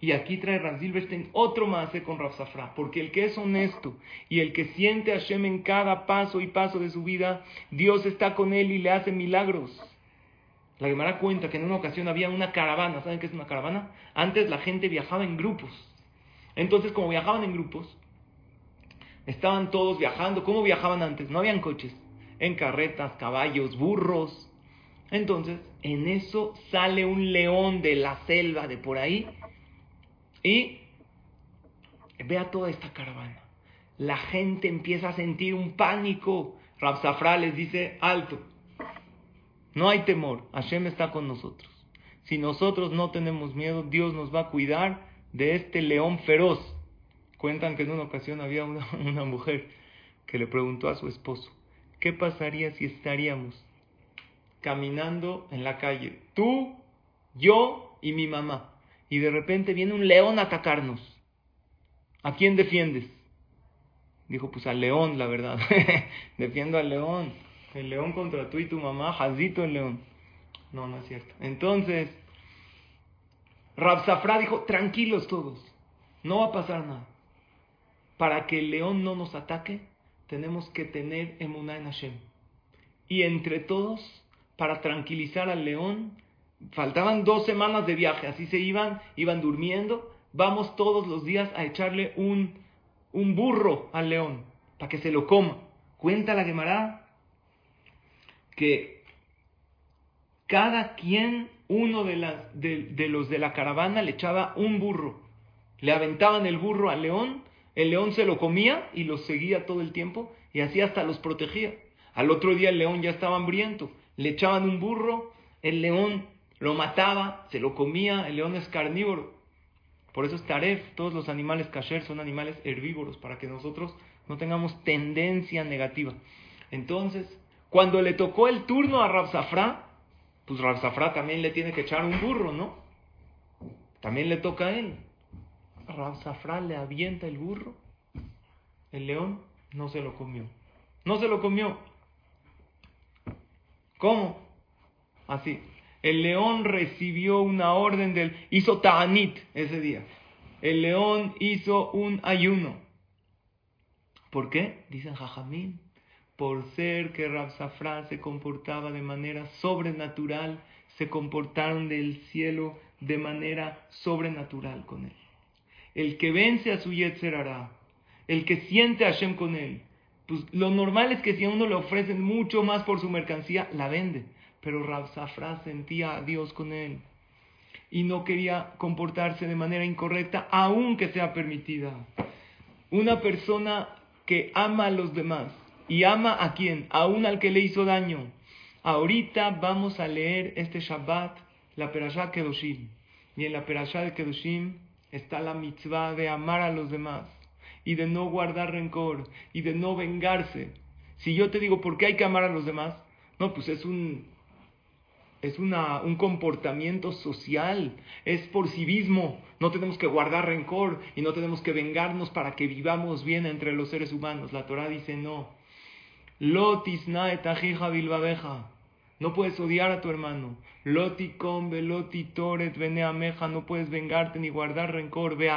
Y aquí trae Ram Silverstein otro más con Rav Safra, porque el que es honesto y el que siente a Hashem en cada paso y paso de su vida, Dios está con él y le hace milagros. La Gemara cuenta que en una ocasión había una caravana, ¿saben qué es una caravana? Antes la gente viajaba en grupos. Entonces, como viajaban en grupos, estaban todos viajando. ¿Cómo viajaban antes? No habían coches, en carretas, caballos, burros. Entonces, en eso sale un león de la selva de por ahí y vea toda esta caravana. La gente empieza a sentir un pánico. Rabzafra les dice, alto, no hay temor, Hashem está con nosotros. Si nosotros no tenemos miedo, Dios nos va a cuidar de este león feroz. Cuentan que en una ocasión había una mujer que le preguntó a su esposo, ¿qué pasaría si estaríamos caminando en la calle? Tú, yo y mi mamá y de repente viene un león a atacarnos. ¿A quién defiendes? Dijo, pues al león, la verdad. Defiendo al león. El león contra tú y tu mamá, jazito el león. No, no es cierto. Entonces, Rabzafra dijo, tranquilos todos, no va a pasar nada. Para que el león no nos ataque, tenemos que tener emuná en Hashem. Y entre todos, para tranquilizar al león, faltaban dos semanas de viaje, así se iban, iban durmiendo, vamos todos los días a echarle un, un burro al león, para que se lo coma. Cuenta la Gemara que cada quien, uno de, las, de, los de la caravana, le echaba un burro. Le aventaban el burro al león, el león se lo comía y los seguía todo el tiempo y así hasta los protegía. Al otro día el león ya estaba hambriento, le echaban un burro, el león lo mataba, se lo comía, el león es carnívoro. Por eso es taref, todos los animales kasher son animales herbívoros, para que nosotros no tengamos tendencia negativa. Entonces, cuando le tocó el turno a Rabzafra, pues Rabzafra también le tiene que echar un burro, ¿no? También le toca a él. Rabzafra le avienta el burro, el león no se lo comió. No se lo comió. ¿Cómo? Así el león recibió una orden del... hizo ta'anit ese día. El león hizo un ayuno. ¿Por qué? Dicen Jajamín. Por ser que Rabsafra se comportaba de manera sobrenatural, se comportaron del cielo de manera sobrenatural con él. El que vence a su Yetzer el que siente a Hashem con él, pues lo normal es que si a uno le ofrecen mucho más por su mercancía, la vende pero Rab sentía a Dios con él y no quería comportarse de manera incorrecta, aunque sea permitida. Una persona que ama a los demás y ama a quien, aún al que le hizo daño. Ahorita vamos a leer este Shabbat, la Perashá Kedoshim. Y en la Perashá de Kedoshim está la mitzvah de amar a los demás. y de no guardar rencor y de no vengarse. Si yo te digo, ¿por qué hay que amar a los demás? No, pues es un, es una, un comportamiento social, es por civismo. No tenemos que guardar rencor y no tenemos que vengarnos para que vivamos bien entre los seres humanos. La Torah dice no. No puedes odiar a tu hermano. Loti loti. No puedes vengarte ni guardar rencor. Ve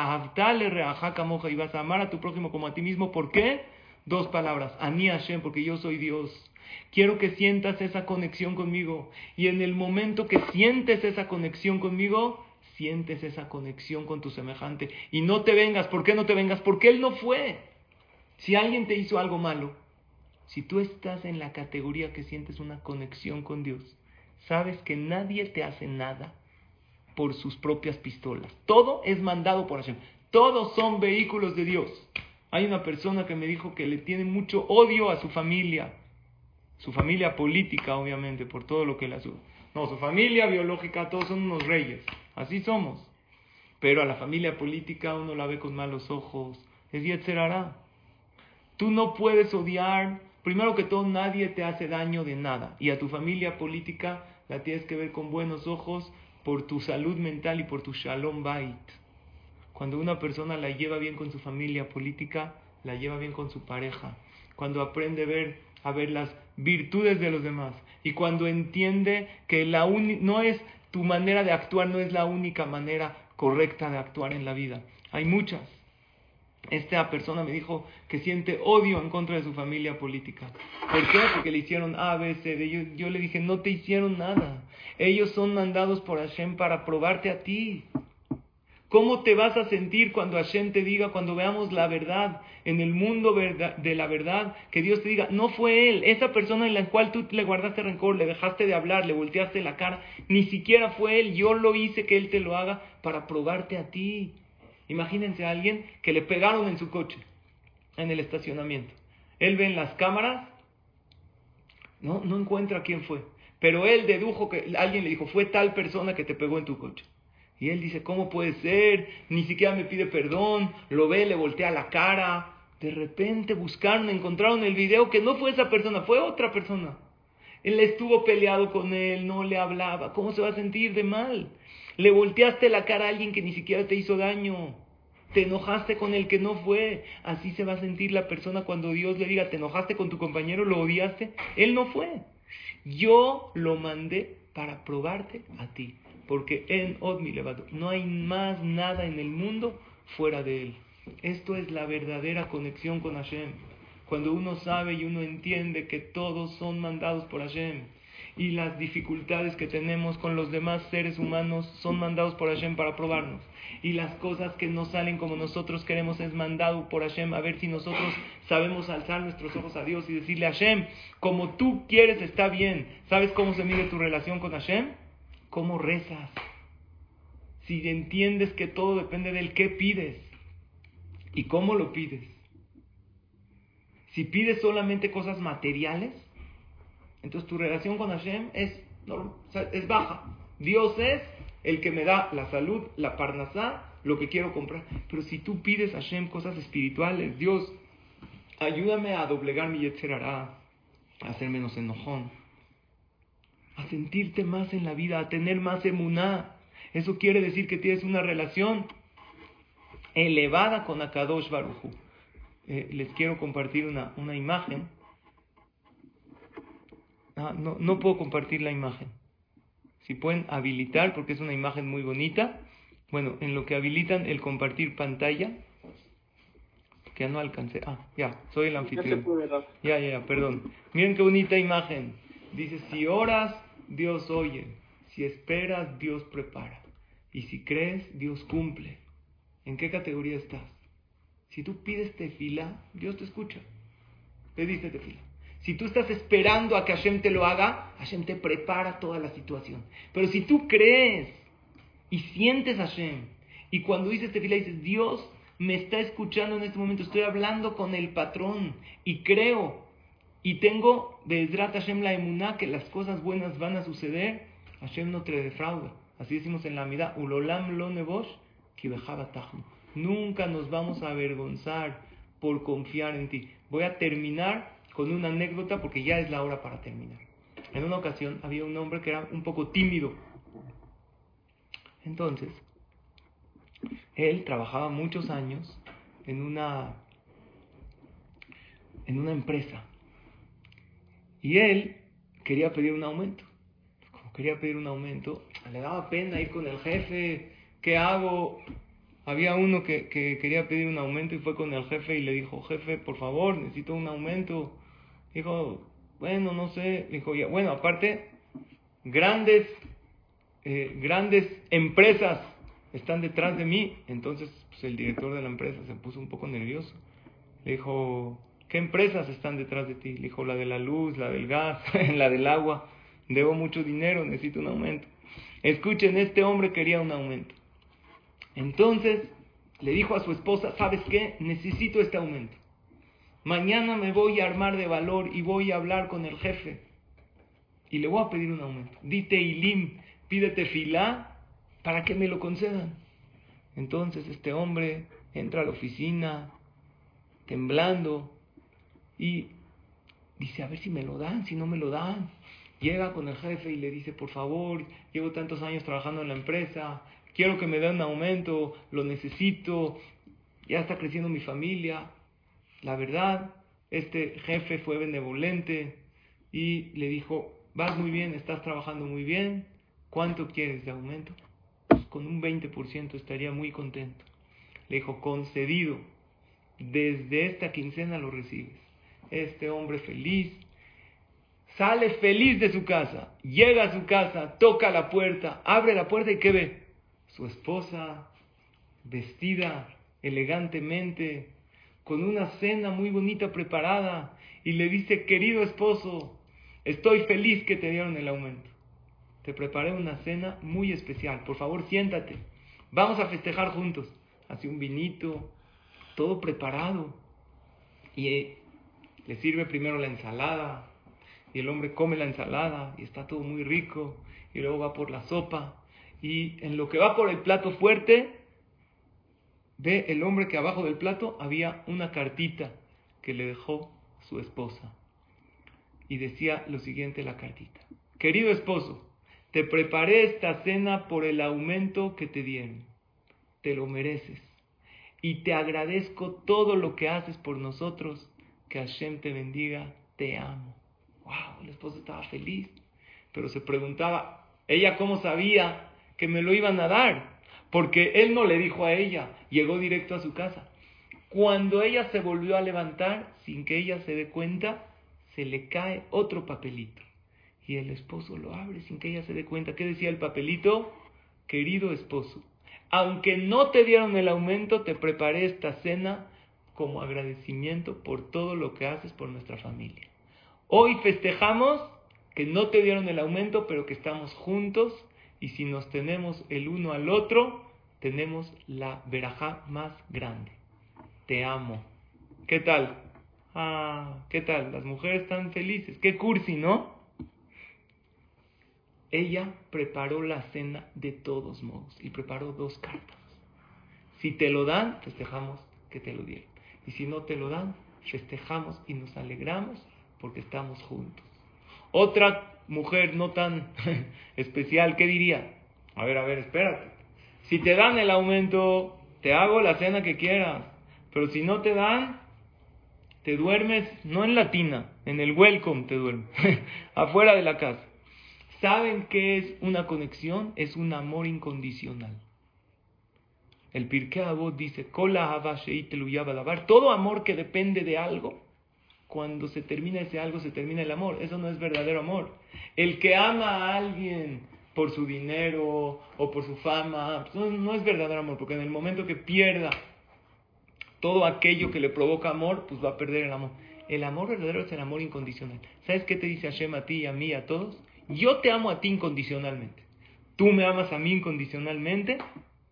moja y vas a amar a tu prójimo como a ti mismo. ¿Por qué? Dos palabras. Ani porque yo soy Dios. Quiero que sientas esa conexión conmigo. Y en el momento que sientes esa conexión conmigo, sientes esa conexión con tu semejante. Y no te vengas. ¿Por qué no te vengas? Porque Él no fue. Si alguien te hizo algo malo, si tú estás en la categoría que sientes una conexión con Dios, sabes que nadie te hace nada por sus propias pistolas. Todo es mandado por Hashem. Todos son vehículos de Dios. Hay una persona que me dijo que le tiene mucho odio a su familia. Su familia política, obviamente, por todo lo que le hace. No, su familia biológica, todos son unos reyes. Así somos. Pero a la familia política uno la ve con malos ojos. Es Yetzerará. Tú no puedes odiar Primero que todo, nadie te hace daño de nada. Y a tu familia política la tienes que ver con buenos ojos por tu salud mental y por tu shalom bait. Cuando una persona la lleva bien con su familia política, la lleva bien con su pareja. Cuando aprende a ver, a ver las virtudes de los demás. Y cuando entiende que la no es tu manera de actuar, no es la única manera correcta de actuar en la vida. Hay muchas. Esta persona me dijo que siente odio en contra de su familia política. ¿Por qué? Porque le hicieron A, B, C. Yo, yo le dije, no te hicieron nada. Ellos son mandados por Hashem para probarte a ti. ¿Cómo te vas a sentir cuando Hashem te diga, cuando veamos la verdad, en el mundo de la verdad, que Dios te diga, no fue Él, esa persona en la cual tú le guardaste rencor, le dejaste de hablar, le volteaste la cara, ni siquiera fue Él, yo lo hice que Él te lo haga para probarte a ti. Imagínense a alguien que le pegaron en su coche, en el estacionamiento. Él ve en las cámaras, no, no encuentra quién fue, pero él dedujo que alguien le dijo, fue tal persona que te pegó en tu coche. Y él dice, ¿cómo puede ser? Ni siquiera me pide perdón, lo ve, le voltea la cara. De repente buscaron, encontraron el video que no fue esa persona, fue otra persona. Él estuvo peleado con él, no le hablaba. ¿Cómo se va a sentir de mal? Le volteaste la cara a alguien que ni siquiera te hizo daño. Te enojaste con el que no fue. Así se va a sentir la persona cuando Dios le diga, te enojaste con tu compañero, lo odiaste. Él no fue. Yo lo mandé para probarte a ti. Porque en Odmi Levado no hay más nada en el mundo fuera de él. Esto es la verdadera conexión con Hashem. Cuando uno sabe y uno entiende que todos son mandados por Hashem y las dificultades que tenemos con los demás seres humanos son mandados por Hashem para probarnos. Y las cosas que no salen como nosotros queremos es mandado por Hashem a ver si nosotros sabemos alzar nuestros ojos a Dios y decirle Hashem, como tú quieres está bien. ¿Sabes cómo se mide tu relación con Hashem? ¿Cómo rezas? Si entiendes que todo depende del qué pides y cómo lo pides. Si pides solamente cosas materiales, entonces tu relación con Hashem es, baja. Dios es el que me da la salud, la parnasá, lo que quiero comprar. Pero si tú pides a Hashem cosas espirituales, Dios, ayúdame a doblegar mi yetzerará, a ser menos enojón, a sentirte más en la vida, a tener más emuná. Eso quiere decir que tienes una relación elevada con Akadosh Baruchu. Eh, les quiero compartir una, una imagen Ah, no, no puedo compartir la imagen. Si pueden habilitar, porque es una imagen muy bonita. Bueno, en lo que habilitan el compartir pantalla, que ya no alcancé. Ah, ya, soy el anfitrión. Ya, ya, ya, perdón. Miren qué bonita imagen. Dice, si oras, Dios oye. Si esperas, Dios prepara. Y si crees, Dios cumple. ¿En qué categoría estás? Si tú pides tefila, Dios te escucha. Pediste tefila. Si tú estás esperando a que Hashem te lo haga, Hashem te prepara toda la situación. Pero si tú crees y sientes a Hashem, y cuando dices tefila dices, Dios me está escuchando en este momento, estoy hablando con el patrón y creo y tengo de Hashem la emuná que las cosas buenas van a suceder, Hashem no te defrauda. Así decimos en la amidad, ulolam lo nevosh, Nunca nos vamos a avergonzar por confiar en ti. Voy a terminar con una anécdota porque ya es la hora para terminar. En una ocasión había un hombre que era un poco tímido. Entonces, él trabajaba muchos años en una en una empresa. Y él quería pedir un aumento. Como quería pedir un aumento, le daba pena ir con el jefe. ¿Qué hago? Había uno que, quería pedir un aumento y fue con el jefe y le dijo, jefe, por favor, necesito un aumento. Dijo, bueno, no sé. Dijo, bueno, aparte, grandes, eh, grandes empresas están detrás de mí. Entonces, pues, el director de la empresa se puso un poco nervioso. Le dijo, ¿qué empresas están detrás de ti? Le dijo, la de la luz, la del gas, la del agua. Debo mucho dinero, necesito un aumento. Escuchen, este hombre quería un aumento. Entonces le dijo a su esposa, ¿sabes qué? Necesito este aumento. Mañana me voy a armar de valor y voy a hablar con el jefe. Y le voy a pedir un aumento. Dite Ilim, pídete filá para que me lo concedan. Entonces este hombre entra a la oficina temblando y dice, a ver si me lo dan, si no me lo dan. Llega con el jefe y le dice, por favor, llevo tantos años trabajando en la empresa, quiero que me den un aumento, lo necesito, ya está creciendo mi familia. La verdad, este jefe fue benevolente y le dijo, vas muy bien, estás trabajando muy bien, ¿cuánto quieres de aumento? Pues con un 20% estaría muy contento. Le dijo, concedido, desde esta quincena lo recibes. Este hombre feliz, sale feliz de su casa, llega a su casa, toca la puerta, abre la puerta y ¿qué ve? su esposa vestida elegantemente, con una cena muy bonita preparada, y le dice, querido esposo, estoy feliz que te dieron el aumento. Te preparé una cena muy especial, por favor siéntate, vamos a festejar juntos. Hace un vinito, todo preparado, y eh, le sirve primero la ensalada, y el hombre come la ensalada, y está todo muy rico, y luego va por la sopa, y en lo que va por el plato fuerte, ve el hombre que abajo del plato había una cartita que le dejó su esposa. Y decía lo siguiente la cartita. Querido esposo, te preparé esta cena por el aumento que te dieron. Te lo mereces. Y te agradezco todo lo que haces por nosotros. Que Hashem te bendiga. Te amo. Wow, el esposo estaba feliz. Pero se preguntaba, ella cómo sabía que me lo iban a dar, porque él no le dijo a ella, llegó directo a su casa. Cuando ella se volvió a levantar, sin que ella se dé cuenta, se le cae otro papelito. Y el esposo lo abre sin que ella se dé cuenta. ¿Qué decía el papelito? Querido esposo, aunque no te dieron el aumento, te preparé esta cena como agradecimiento por todo lo que haces por nuestra familia. Hoy festejamos que no te dieron el aumento, pero que estamos juntos y si nos tenemos el uno al otro, tenemos la verajá más grande. Te amo. ¿Qué tal? Ah, ¿qué tal? Las mujeres están felices. Qué cursi, ¿no? Ella preparó la cena de todos modos y preparó dos cartas. Si te lo dan, festejamos que te lo dieron. Y si no te lo dan, festejamos y nos alegramos porque estamos juntos. Otra mujer no tan especial, ¿qué diría? A ver, a ver, espérate. Si te dan el aumento, te hago la cena que quieras. Pero si no te dan, te duermes, no en la tina, en el welcome te duermes, afuera de la casa. ¿Saben qué es una conexión? Es un amor incondicional. El Pirkei Avot dice, todo amor que depende de algo cuando se termina ese algo, se termina el amor. Eso no es verdadero amor. El que ama a alguien por su dinero o por su fama, pues, no, es verdadero amor, porque en el momento que pierda todo aquello que le provoca amor, pues va a perder el amor. El amor verdadero es el amor incondicional. ¿Sabes qué te dice Hashem a ti a mí, a todos? Yo te amo a ti incondicionalmente. Tú me amas a mí incondicionalmente.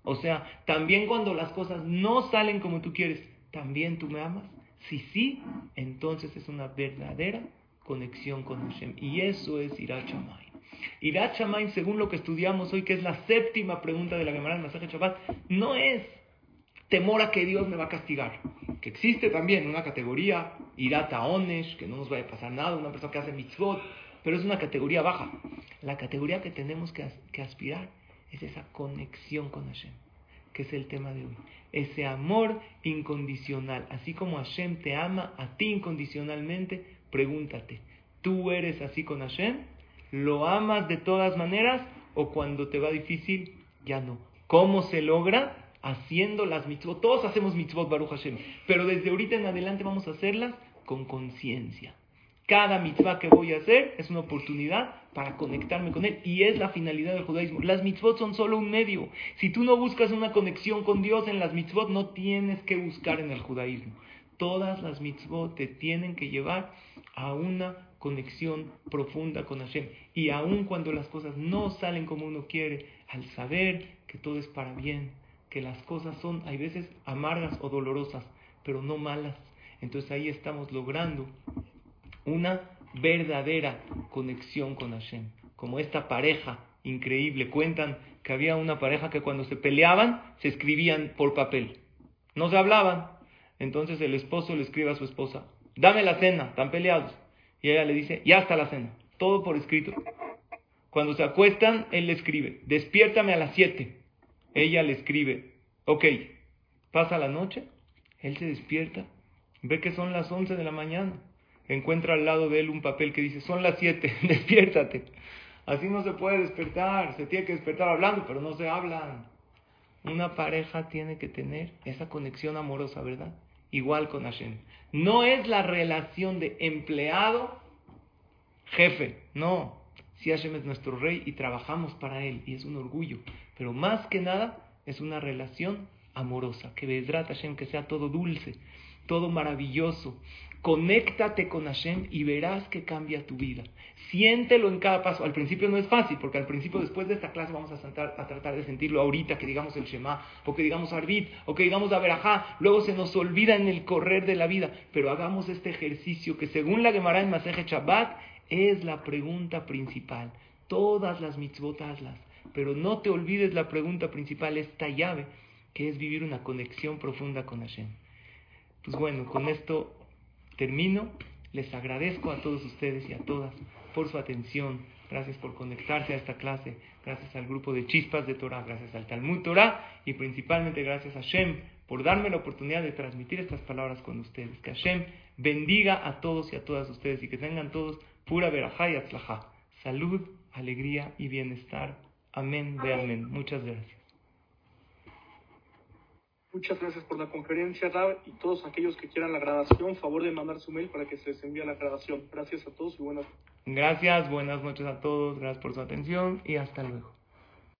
O sea, también cuando las cosas no salen como tú quieres, también tú me amas. Si sí, entonces es una verdadera conexión con Hashem. Y eso es Irat Shamayim. según lo que estudiamos hoy, que es la séptima pregunta de la Gemara del Masaje Shabbat, no es temor a que Dios me va a castigar. que existe también una categoría, onesh, que no nos vaya a pasar nada, una persona que hace mitzvot, pero es una categoría baja. La categoría que tenemos que aspirar es esa conexión con Hashem, que es el tema de hoy. Ese amor incondicional, así como Hashem te ama a ti incondicionalmente, pregúntate, ¿tú eres así con Hashem? ¿Lo amas de todas maneras o cuando te va difícil, ya no? ¿Cómo se logra? Haciendo las mitzvot. Todos hacemos mitzvot, Baruch Hashem. Pero desde ahorita en adelante vamos a hacerlas con conciencia. Cada mitzvah que voy a hacer es una oportunidad para conectarme con Él. Y es la finalidad del judaísmo. Las mitzvot son solo un medio. Si tú no buscas una conexión con Dios en las mitzvot, no tienes que buscar en el judaísmo. Todas las mitzvot te tienen que llevar a una conexión profunda con Hashem. Y aun cuando las cosas no salen como uno quiere, al saber que todo es para bien, que las cosas son, hay veces, amargas o dolorosas, pero no malas. Entonces ahí estamos logrando una verdadera conexión con Hashem. Como esta pareja increíble. Cuentan que había una pareja que cuando se peleaban se escribían por papel. No se hablaban. Entonces el esposo le escribe a su esposa, dame la cena, están peleados. Y ella le dice, ya está la cena, todo por escrito. Cuando se acuestan, él le escribe, despiértame a las 7. Ella le escribe, ok, pasa la noche, él se despierta, ve que son las 11 de la mañana, encuentra al lado de él un papel que dice, son las 7, despiértate. Así no se puede despertar, se tiene que despertar hablando, pero no se hablan. Una pareja tiene que tener esa conexión amorosa, ¿verdad? Igual con Hashem. No es la relación de empleado-jefe, no. Si Hashem es nuestro rey y trabajamos para él y es un orgullo, pero más que nada es una relación amorosa, que Bedrat Hashem, que sea todo dulce, todo maravilloso. Conéctate con Hashem y verás que cambia tu vida. Siéntelo en cada paso. Al principio no es fácil, porque al principio, después de esta clase, vamos a, tratar de sentirlo ahorita, que digamos el Shema, o que digamos Arbit, o que digamos Averajá. Luego se nos olvida en el correr de la vida. Pero hagamos este ejercicio que, según la Gemara en Maseje Shabbat, es la pregunta principal. Todas las mitzvot hazlas, pero no te olvides la pregunta principal, esta llave, que es vivir una conexión profunda con Hashem. Pues bueno, con esto termino. Les agradezco a todos ustedes y a todas por su atención. Gracias por conectarse a esta clase. Gracias al grupo de Chispas de Torah. Gracias al Talmud Torah. Y principalmente gracias a Hashem por darme la oportunidad de transmitir estas palabras con ustedes. Que Hashem bendiga a todos y a todas ustedes y que tengan todos pura verajá y atzlajá. Salud, alegría y bienestar. Amén de amén. Muchas gracias. Muchas gracias por la conferencia, Rab, y todos aquellos que quieran la grabación, favor de mandar su mail para que se les envíe la grabación. Gracias a todos y buenas Gracias, buenas noches a todos, gracias por su atención y hasta luego.